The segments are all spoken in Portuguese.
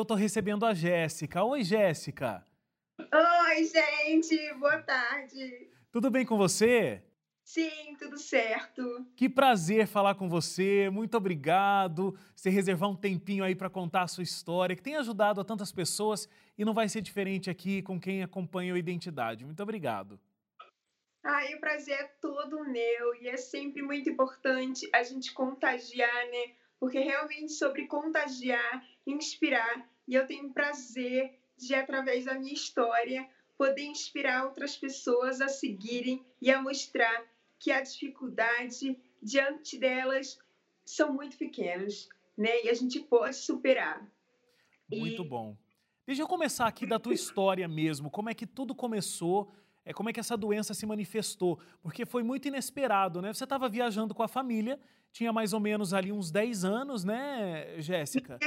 Eu tô recebendo a Jéssica. Oi, Jéssica. Oi, gente, boa tarde. Tudo bem com você? Sim, tudo certo. Que prazer falar com você. Muito obrigado. Você reservar um tempinho aí para contar a sua história, que tem ajudado a tantas pessoas e não vai ser diferente aqui com quem acompanha a identidade. Muito obrigado. Ai, o prazer é todo meu e é sempre muito importante a gente contagiar, né? Porque realmente sobre contagiar, inspirar, e eu tenho prazer de, através da minha história, poder inspirar outras pessoas a seguirem e a mostrar que a dificuldade diante delas são muito pequenas, né? E a gente pode superar. Muito e... bom. Deixa eu começar aqui da tua história mesmo. Como é que tudo começou? É, como é que essa doença se manifestou? Porque foi muito inesperado, né? Você estava viajando com a família, tinha mais ou menos ali uns 10 anos, né, Jéssica?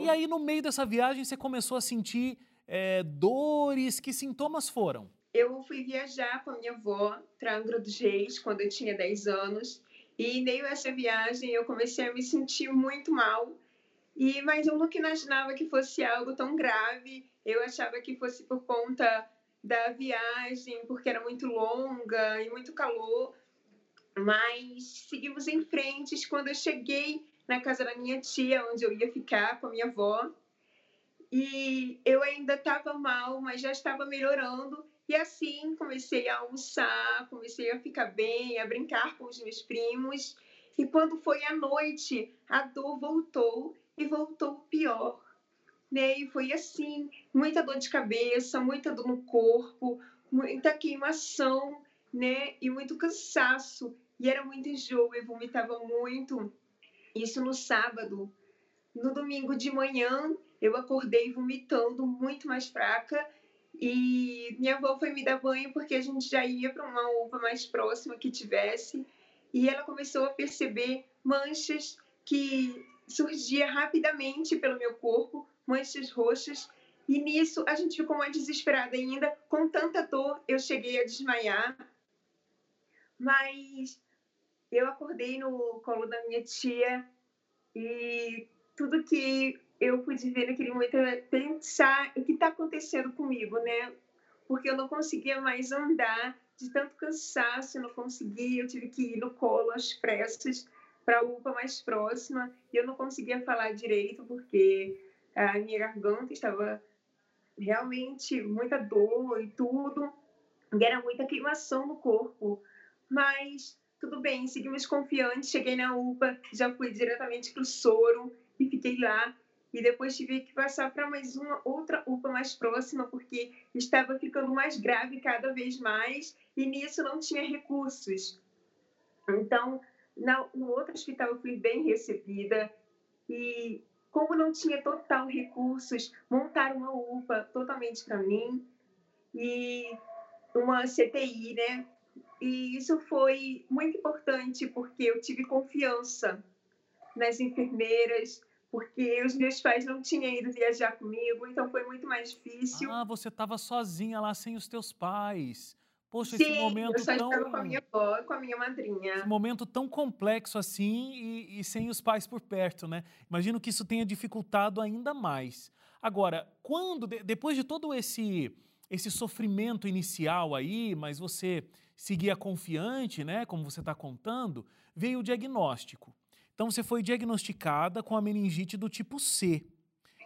E aí, no meio dessa viagem, você começou a sentir é, dores? Que sintomas foram? Eu fui viajar com a minha avó para Angra dos Reis quando eu tinha 10 anos. E em meio a essa viagem eu comecei a me sentir muito mal. E mas eu nunca imaginava que fosse algo tão grave. Eu achava que fosse por conta da viagem, porque era muito longa e muito calor. Mas seguimos em frente. Quando eu cheguei na casa da minha tia, onde eu ia ficar com a minha avó, e eu ainda estava mal, mas já estava melhorando. E assim comecei a almoçar, comecei a ficar bem, a brincar com os meus primos. E quando foi à noite, a dor voltou e voltou pior. Né? E foi assim, muita dor de cabeça, muita dor no corpo, muita queimação, né? E muito cansaço. E era muito enjoo, eu vomitava muito. Isso no sábado. No domingo de manhã, eu acordei vomitando, muito mais fraca. E minha avó foi me dar banho porque a gente já ia para uma uva mais próxima que tivesse. E ela começou a perceber manchas que surgia rapidamente pelo meu corpo, manchas roxas. E nisso a gente ficou mais desesperada ainda. Com tanta dor, eu cheguei a desmaiar. Mas eu acordei no colo da minha tia e tudo que eu pude ver naquele momento era pensar o que está acontecendo comigo, né? Porque eu não conseguia mais andar de tanto cansaço, eu não conseguia, eu tive que ir no colo às pressas para a UPA mais próxima e eu não conseguia falar direito porque a minha garganta estava realmente muita dor e tudo, e era muita queimação no corpo, mas tudo bem, seguimos confiantes, cheguei na UPA, já fui diretamente para o soro e fiquei lá e depois tive que passar para mais uma outra UPA mais próxima, porque estava ficando mais grave cada vez mais, e nisso não tinha recursos. Então, na, no outro hospital eu fui bem recebida, e como não tinha total recursos, montaram uma UPA totalmente para mim, e uma CTI, né? E isso foi muito importante, porque eu tive confiança nas enfermeiras, porque os meus pais não tinham ido viajar comigo, então foi muito mais difícil. Ah, você estava sozinha lá sem os teus pais. Poxa, Sim, esse momento eu só tão. com a minha avó, com a minha madrinha. Esse momento tão complexo assim e, e sem os pais por perto, né? Imagino que isso tenha dificultado ainda mais. Agora, quando, depois de todo esse, esse sofrimento inicial aí, mas você seguia confiante, né? Como você está contando, veio o diagnóstico. Então você foi diagnosticada com a meningite do tipo C.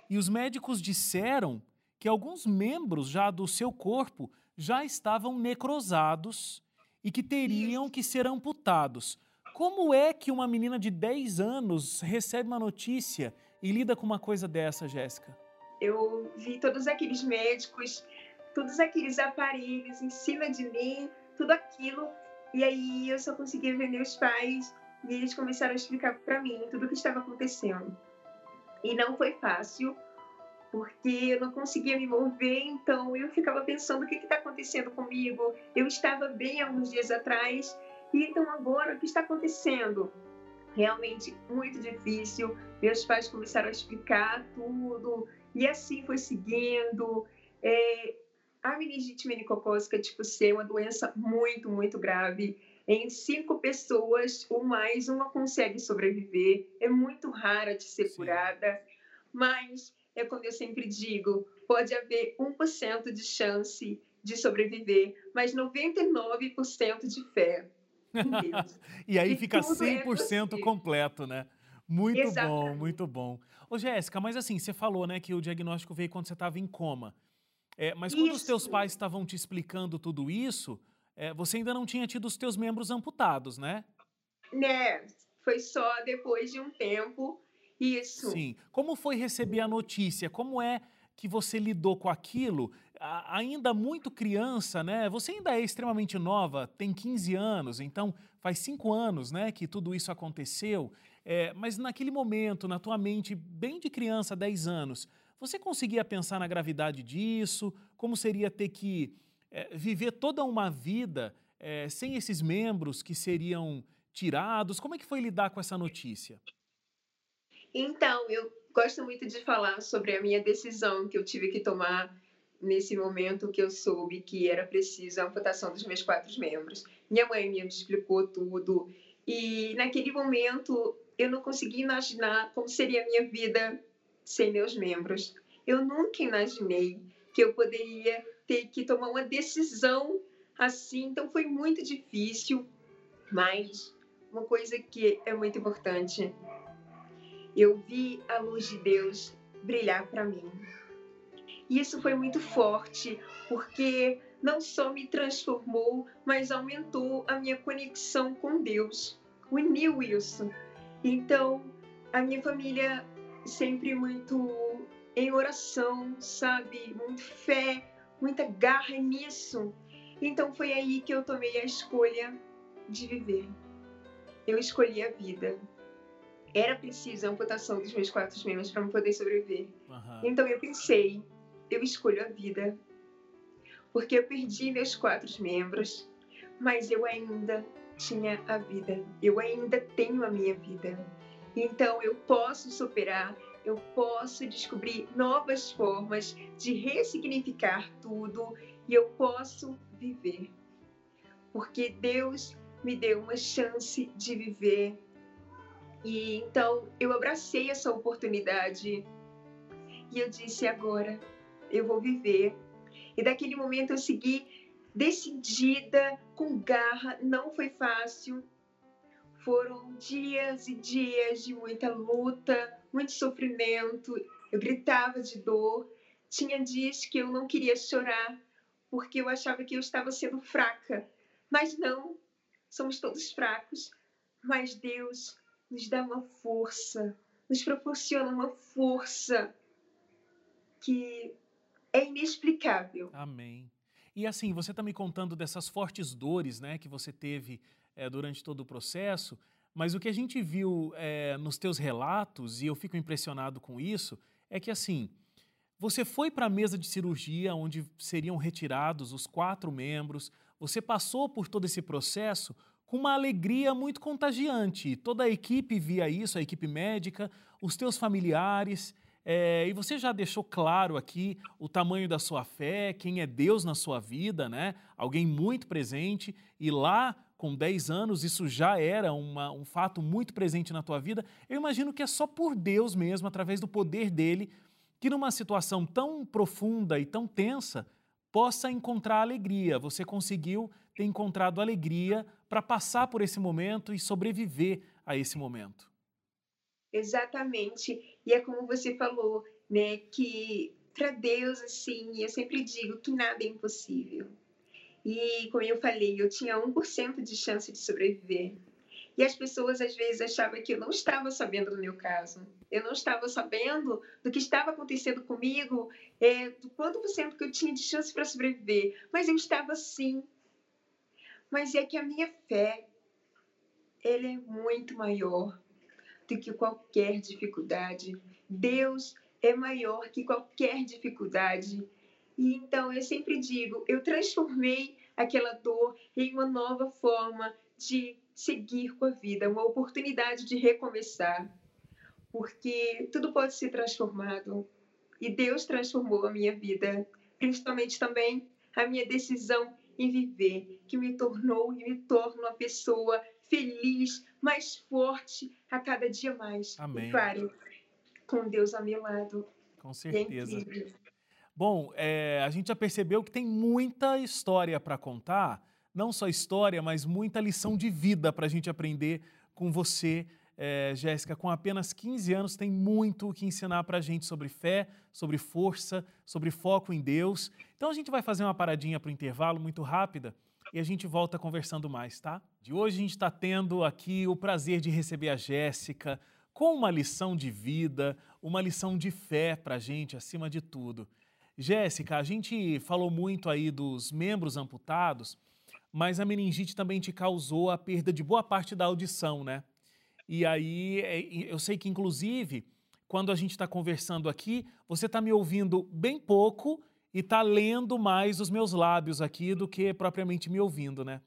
E os médicos disseram que alguns membros já do seu corpo já estavam necrosados e que teriam que ser amputados. Como é que uma menina de 10 anos recebe uma notícia e lida com uma coisa dessa, Jéssica? Eu vi todos aqueles médicos, todos aqueles aparelhos em cima de mim, tudo aquilo, e aí eu só conseguia ver meus pais e eles começaram a explicar para mim tudo o que estava acontecendo. E não foi fácil, porque eu não conseguia me mover, então eu ficava pensando o que está acontecendo comigo. Eu estava bem alguns dias atrás, e então agora o que está acontecendo? Realmente muito difícil. Meus pais começaram a explicar tudo, e assim foi seguindo. É, a meningite meningocócica tipo C é uma doença muito, muito grave em cinco pessoas ou mais, uma consegue sobreviver. É muito rara de ser Sim. curada, mas é como eu sempre digo, pode haver 1% de chance de sobreviver, mas 99% de fé. e aí e fica 100% é completo, né? Muito Exatamente. bom, muito bom. Ô, Jéssica, mas assim, você falou, né, que o diagnóstico veio quando você estava em coma. É, mas quando isso. os teus pais estavam te explicando tudo isso, é, você ainda não tinha tido os teus membros amputados, né? Né, foi só depois de um tempo, isso. Sim. Como foi receber a notícia? Como é que você lidou com aquilo? ainda muito criança, né? Você ainda é extremamente nova, tem 15 anos, então faz cinco anos, né, que tudo isso aconteceu. É, mas naquele momento, na tua mente, bem de criança, 10 anos, você conseguia pensar na gravidade disso? Como seria ter que é, viver toda uma vida é, sem esses membros que seriam tirados? Como é que foi lidar com essa notícia? Então, eu gosto muito de falar sobre a minha decisão que eu tive que tomar nesse momento que eu soube que era preciso a amputação dos meus quatro membros. Minha mãe me explicou tudo e naquele momento eu não conseguia imaginar como seria a minha vida sem meus membros. Eu nunca imaginei que eu poderia ter que tomar uma decisão assim, então foi muito difícil, mas uma coisa que é muito importante, eu vi a luz de Deus brilhar para mim. E isso foi muito forte, porque não só me transformou, mas aumentou a minha conexão com Deus. Uniu isso. Então, a minha família sempre muito em oração, sabe? Muito fé, muita garra nisso. Então foi aí que eu tomei a escolha de viver. Eu escolhi a vida. Era preciso a amputação dos meus quatro membros para eu poder sobreviver. Uhum. Então eu pensei, eu escolho a vida. Porque eu perdi meus quatro membros, mas eu ainda tinha a vida. Eu ainda tenho a minha vida. Então eu posso superar, eu posso descobrir novas formas de ressignificar tudo e eu posso viver. Porque Deus me deu uma chance de viver. E então eu abracei essa oportunidade e eu disse agora eu vou viver. E daquele momento eu segui decidida, com garra, não foi fácil. Foram dias e dias de muita luta, muito sofrimento. Eu gritava de dor. Tinha dias que eu não queria chorar porque eu achava que eu estava sendo fraca. Mas não, somos todos fracos. Mas Deus nos dá uma força, nos proporciona uma força que é inexplicável. Amém. E assim, você está me contando dessas fortes dores né, que você teve é, durante todo o processo, mas o que a gente viu é, nos teus relatos, e eu fico impressionado com isso, é que assim, você foi para a mesa de cirurgia onde seriam retirados os quatro membros, você passou por todo esse processo com uma alegria muito contagiante. Toda a equipe via isso, a equipe médica, os teus familiares. É, e você já deixou claro aqui o tamanho da sua fé, quem é Deus na sua vida, né? Alguém muito presente. E lá, com 10 anos, isso já era uma, um fato muito presente na tua vida. Eu imagino que é só por Deus mesmo, através do poder dele, que numa situação tão profunda e tão tensa, possa encontrar alegria. Você conseguiu ter encontrado alegria para passar por esse momento e sobreviver a esse momento. Exatamente. E é como você falou, né, que para Deus, assim, eu sempre digo que nada é impossível. E, como eu falei, eu tinha 1% de chance de sobreviver. E as pessoas, às vezes, achavam que eu não estava sabendo do meu caso. Eu não estava sabendo do que estava acontecendo comigo, é, do quanto por cento que eu tinha de chance para sobreviver. Mas eu estava sim. Mas é que a minha fé, ela é muito maior do que qualquer dificuldade. Deus é maior que qualquer dificuldade. E então eu sempre digo, eu transformei aquela dor em uma nova forma de seguir com a vida, uma oportunidade de recomeçar. Porque tudo pode ser transformado. E Deus transformou a minha vida, principalmente também a minha decisão em viver, que me tornou e me torna uma pessoa feliz, mais forte a cada dia mais. Amém. E pare com Deus ao meu lado. Com certeza. É Bom, é, a gente já percebeu que tem muita história para contar, não só história, mas muita lição de vida para a gente aprender com você, é, Jéssica. Com apenas 15 anos, tem muito o que ensinar para a gente sobre fé, sobre força, sobre foco em Deus. Então a gente vai fazer uma paradinha para o intervalo muito rápida e a gente volta conversando mais, tá? De hoje a gente está tendo aqui o prazer de receber a Jéssica com uma lição de vida, uma lição de fé para a gente, acima de tudo. Jéssica, a gente falou muito aí dos membros amputados, mas a meningite também te causou a perda de boa parte da audição, né? E aí, é, eu sei que, inclusive, quando a gente está conversando aqui, você está me ouvindo bem pouco e está lendo mais os meus lábios aqui do que propriamente me ouvindo, né?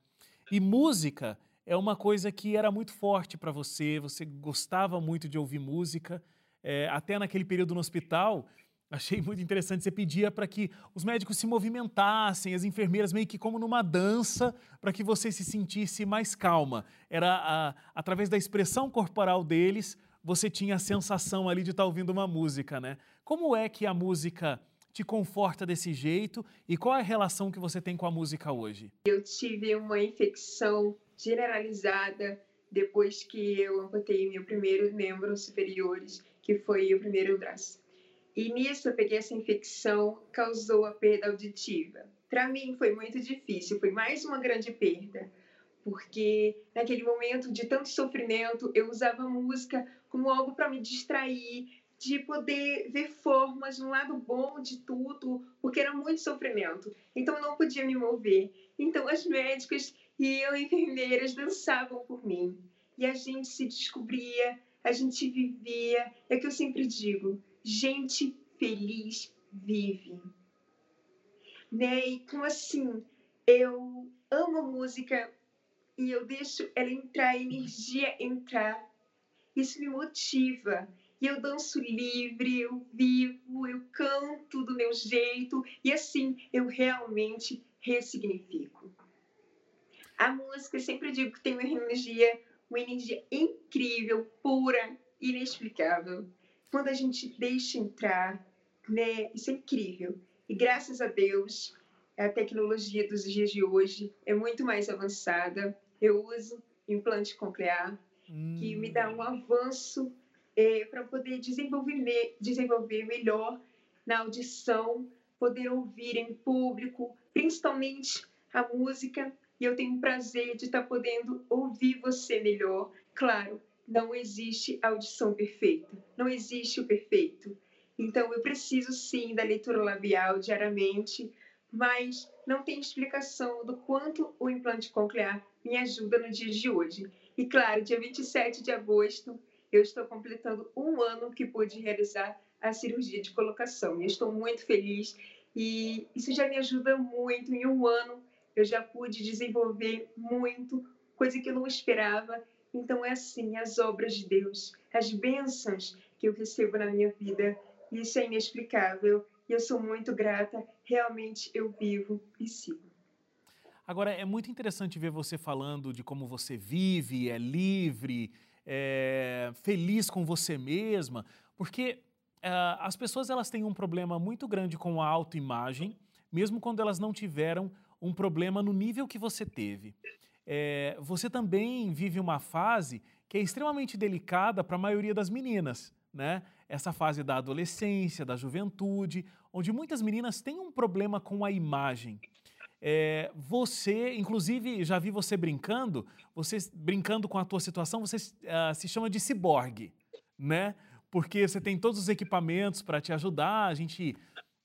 E música é uma coisa que era muito forte para você, você gostava muito de ouvir música, é, até naquele período no hospital, Achei muito interessante. Você pedia para que os médicos se movimentassem, as enfermeiras meio que como numa dança, para que você se sentisse mais calma. Era a, através da expressão corporal deles, você tinha a sensação ali de estar tá ouvindo uma música, né? Como é que a música te conforta desse jeito e qual é a relação que você tem com a música hoje? Eu tive uma infecção generalizada depois que eu amputei meu primeiro membro superiores, que foi o primeiro braço. E nisso eu peguei essa infecção, causou a perda auditiva. Para mim foi muito difícil, foi mais uma grande perda, porque naquele momento de tanto sofrimento eu usava música como algo para me distrair, de poder ver formas, um lado bom de tudo, porque era muito sofrimento. Então eu não podia me mover. Então as médicas e eu, enfermeiras, dançavam por mim. E a gente se descobria, a gente vivia. É que eu sempre digo, gente feliz vive. Né? E como assim, eu amo música e eu deixo ela entrar, energia entrar. Isso me motiva. E eu danço livre, eu vivo, eu canto do meu jeito e assim eu realmente ressignifico. A música, eu sempre digo que tem uma energia, uma energia incrível, pura, inexplicável quando a gente deixa entrar, né? Isso é incrível. E graças a Deus, a tecnologia dos dias de hoje é muito mais avançada. Eu uso implante coclear, hum. que me dá um avanço é, para poder desenvolver, desenvolver melhor na audição, poder ouvir em público, principalmente a música. E eu tenho o prazer de estar podendo ouvir você melhor. Claro, não existe audição perfeita, não existe o perfeito. Então, eu preciso sim da leitura labial diariamente, mas não tem explicação do quanto o implante coclear me ajuda no dia de hoje. E claro, dia 27 de agosto, eu estou completando um ano que pude realizar a cirurgia de colocação. E estou muito feliz e isso já me ajuda muito. Em um ano, eu já pude desenvolver muito, coisa que eu não esperava então é assim, as obras de Deus, as bênçãos que eu recebo na minha vida, isso é inexplicável e eu sou muito grata, realmente eu vivo e sigo. Agora, é muito interessante ver você falando de como você vive, é livre, é feliz com você mesma, porque uh, as pessoas elas têm um problema muito grande com a autoimagem, mesmo quando elas não tiveram um problema no nível que você teve é, você também vive uma fase que é extremamente delicada para a maioria das meninas, né? Essa fase da adolescência, da juventude, onde muitas meninas têm um problema com a imagem. É, você, inclusive, já vi você brincando, você brincando com a tua situação, você uh, se chama de ciborgue, né? Porque você tem todos os equipamentos para te ajudar, a gente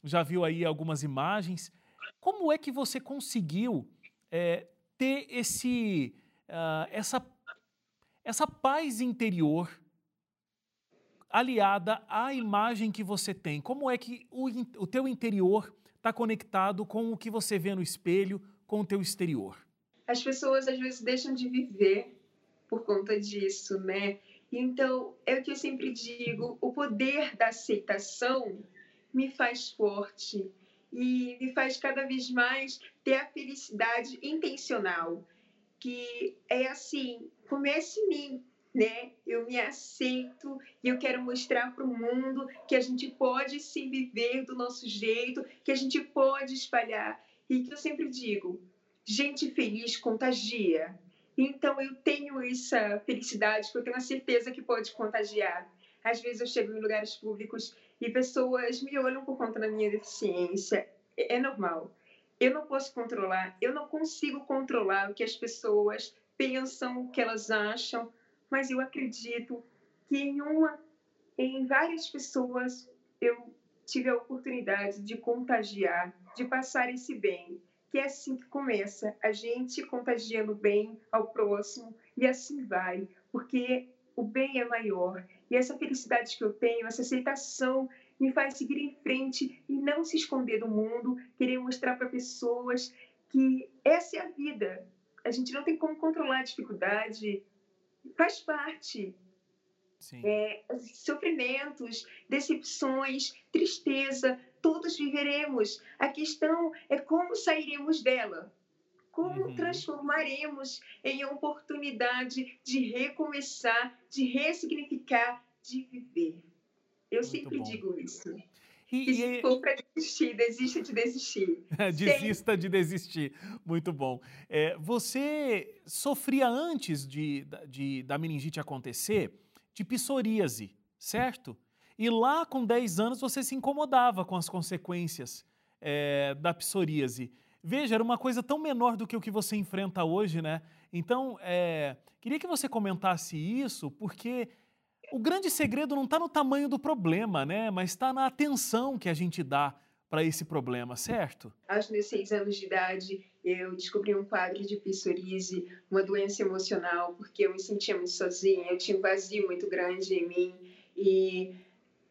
já viu aí algumas imagens. Como é que você conseguiu é, ter esse, uh, essa, essa paz interior aliada à imagem que você tem? Como é que o, o teu interior está conectado com o que você vê no espelho, com o teu exterior? As pessoas às vezes deixam de viver por conta disso, né? Então, é o que eu sempre digo, o poder da aceitação me faz forte, e me faz cada vez mais ter a felicidade intencional, que é assim, comece em mim, né? Eu me aceito e eu quero mostrar para o mundo que a gente pode se viver do nosso jeito, que a gente pode espalhar. E que eu sempre digo, gente feliz contagia. Então eu tenho essa felicidade, que eu tenho a certeza que pode contagiar. Às vezes eu chego em lugares públicos e pessoas me olham por conta da minha deficiência. É, é normal. Eu não posso controlar, eu não consigo controlar o que as pessoas pensam, o que elas acham, mas eu acredito que em uma, em várias pessoas eu tive a oportunidade de contagiar, de passar esse bem, que é assim que começa, a gente contagiando bem ao próximo e assim vai, porque o bem é maior. E essa felicidade que eu tenho, essa aceitação me faz seguir em frente e não se esconder do mundo, querer mostrar para pessoas que essa é a vida. A gente não tem como controlar a dificuldade, faz parte. É, sofrimentos, decepções, tristeza, todos viveremos. A questão é como sairemos dela. Como uhum. transformaremos em oportunidade de recomeçar, de ressignificar, de viver. Eu Muito sempre bom. digo isso. E, e se for para desistir, desista de desistir. Desista de desistir. Muito bom. É, você sofria antes de, de, da meningite acontecer de psoríase, certo? E lá com 10 anos você se incomodava com as consequências é, da psoríase. Veja, era uma coisa tão menor do que o que você enfrenta hoje, né? Então, é, queria que você comentasse isso, porque o grande segredo não está no tamanho do problema, né? Mas está na atenção que a gente dá para esse problema, certo? Aos meus seis anos de idade, eu descobri um quadro de psoríase, uma doença emocional, porque eu me sentia muito sozinha, eu tinha um vazio muito grande em mim e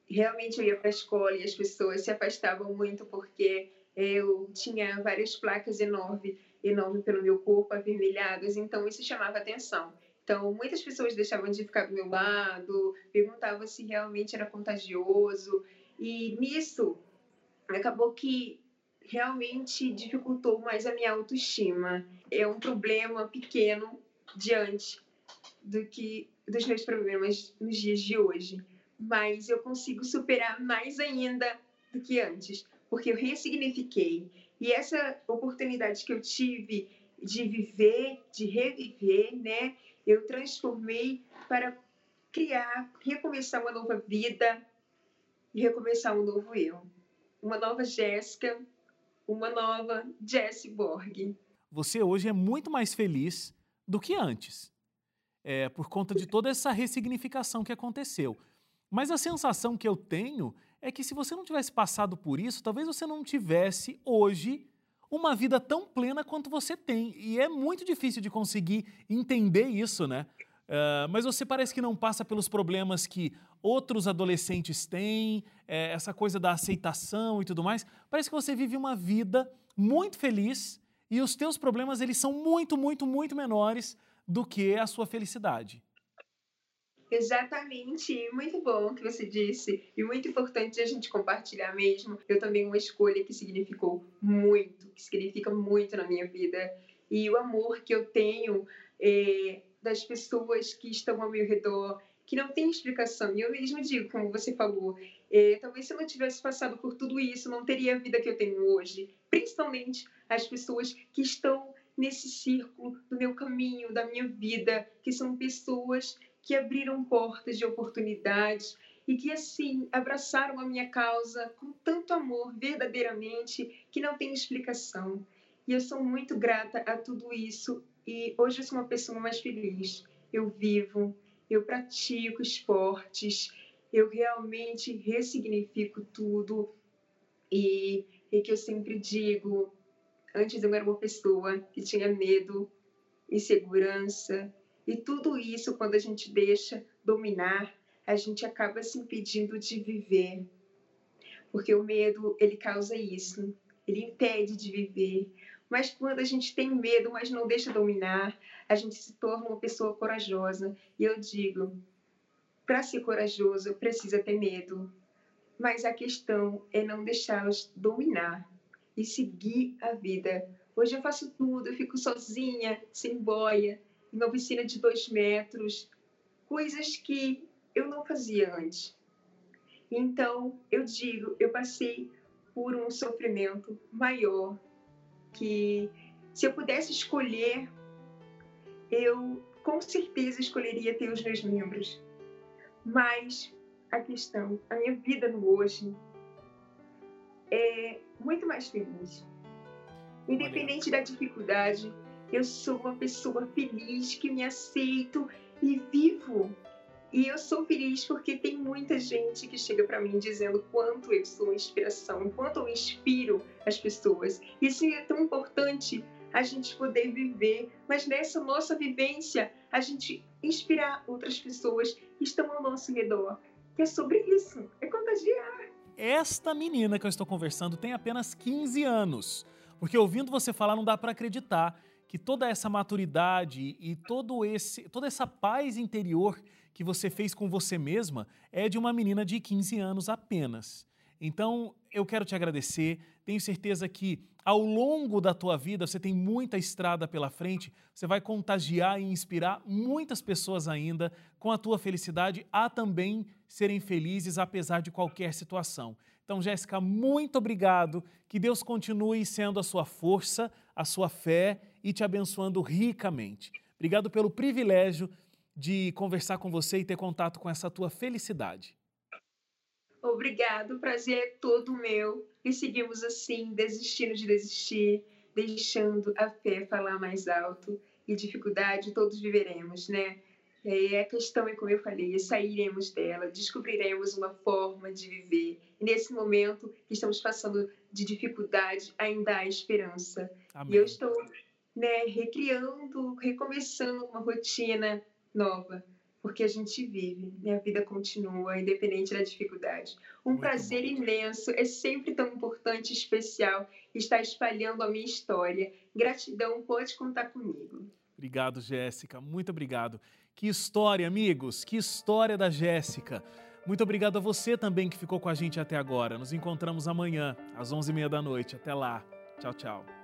realmente eu ia para a escola e as pessoas se afastavam muito porque eu tinha várias placas enormes, enormes pelo meu corpo, avermelhadas, então isso chamava atenção. Então, muitas pessoas deixavam de ficar do meu lado, perguntavam se realmente era contagioso. E nisso, acabou que realmente dificultou mais a minha autoestima. É um problema pequeno diante do que dos meus problemas nos dias de hoje, mas eu consigo superar mais ainda do que antes, porque eu ressignifiquei. E essa oportunidade que eu tive de viver, de reviver, né? eu transformei para criar, recomeçar uma nova vida e recomeçar um novo eu. Uma nova Jéssica, uma nova Jessie Borg. Você hoje é muito mais feliz do que antes, é, por conta de toda essa ressignificação que aconteceu. Mas a sensação que eu tenho é que se você não tivesse passado por isso, talvez você não tivesse hoje uma vida tão plena quanto você tem. E é muito difícil de conseguir entender isso, né? Uh, mas você parece que não passa pelos problemas que outros adolescentes têm, é, essa coisa da aceitação e tudo mais. Parece que você vive uma vida muito feliz e os teus problemas eles são muito, muito, muito menores do que a sua felicidade. Exatamente, muito bom que você disse e muito importante a gente compartilhar mesmo. Eu também uma escolha que significou muito, que significa muito na minha vida e o amor que eu tenho é, das pessoas que estão ao meu redor, que não tem explicação. E eu mesmo digo, como você falou, é, talvez se eu não tivesse passado por tudo isso, não teria a vida que eu tenho hoje. Principalmente as pessoas que estão nesse círculo do meu caminho, da minha vida, que são pessoas que abriram portas de oportunidades e que assim abraçaram a minha causa com tanto amor, verdadeiramente, que não tem explicação. E eu sou muito grata a tudo isso e hoje eu sou uma pessoa mais feliz. Eu vivo, eu pratico esportes, eu realmente ressignifico tudo e, e que eu sempre digo, antes eu era uma pessoa que tinha medo, insegurança, e tudo isso, quando a gente deixa dominar, a gente acaba se impedindo de viver. Porque o medo, ele causa isso, ele impede de viver. Mas quando a gente tem medo, mas não deixa dominar, a gente se torna uma pessoa corajosa. E eu digo, para ser corajoso, precisa ter medo. Mas a questão é não deixá-los dominar e seguir a vida. Hoje eu faço tudo, eu fico sozinha, sem boia, uma piscina de dois metros, coisas que eu não fazia antes. Então, eu digo, eu passei por um sofrimento maior que se eu pudesse escolher, eu com certeza escolheria ter os meus membros. Mas a questão, a minha vida no hoje é muito mais feliz. Independente da dificuldade, eu sou uma pessoa feliz que me aceito e vivo. E eu sou feliz porque tem muita gente que chega para mim dizendo quanto eu sou inspiração, quanto eu inspiro as pessoas. Isso é tão importante a gente poder viver, mas nessa nossa vivência, a gente inspirar outras pessoas que estão ao nosso redor. Que é sobre isso, é contagiar. Esta menina que eu estou conversando tem apenas 15 anos. Porque ouvindo você falar, não dá para acreditar que toda essa maturidade e todo esse, toda essa paz interior que você fez com você mesma é de uma menina de 15 anos apenas. Então, eu quero te agradecer. Tenho certeza que ao longo da tua vida você tem muita estrada pela frente. Você vai contagiar e inspirar muitas pessoas ainda com a tua felicidade a também serem felizes apesar de qualquer situação. Então, Jéssica, muito obrigado. Que Deus continue sendo a sua força, a sua fé e te abençoando ricamente. Obrigado pelo privilégio de conversar com você e ter contato com essa tua felicidade. Obrigado, o prazer é todo meu. E seguimos assim, desistindo de desistir, deixando a fé falar mais alto. E dificuldade todos viveremos, né? E a questão é, como eu falei, sairemos dela, descobriremos uma forma de viver. E nesse momento que estamos passando de dificuldade, ainda há esperança. Amém. E eu estou né, recriando, recomeçando uma rotina nova porque a gente vive, né? a vida continua, independente da dificuldade. Um Muito prazer bom. imenso, é sempre tão importante e especial estar espalhando a minha história. Gratidão, pode contar comigo. Obrigado, Jéssica, muito obrigado. Que história, amigos, que história da Jéssica. Muito obrigado a você também que ficou com a gente até agora. Nos encontramos amanhã, às 11h30 da noite. Até lá. Tchau, tchau.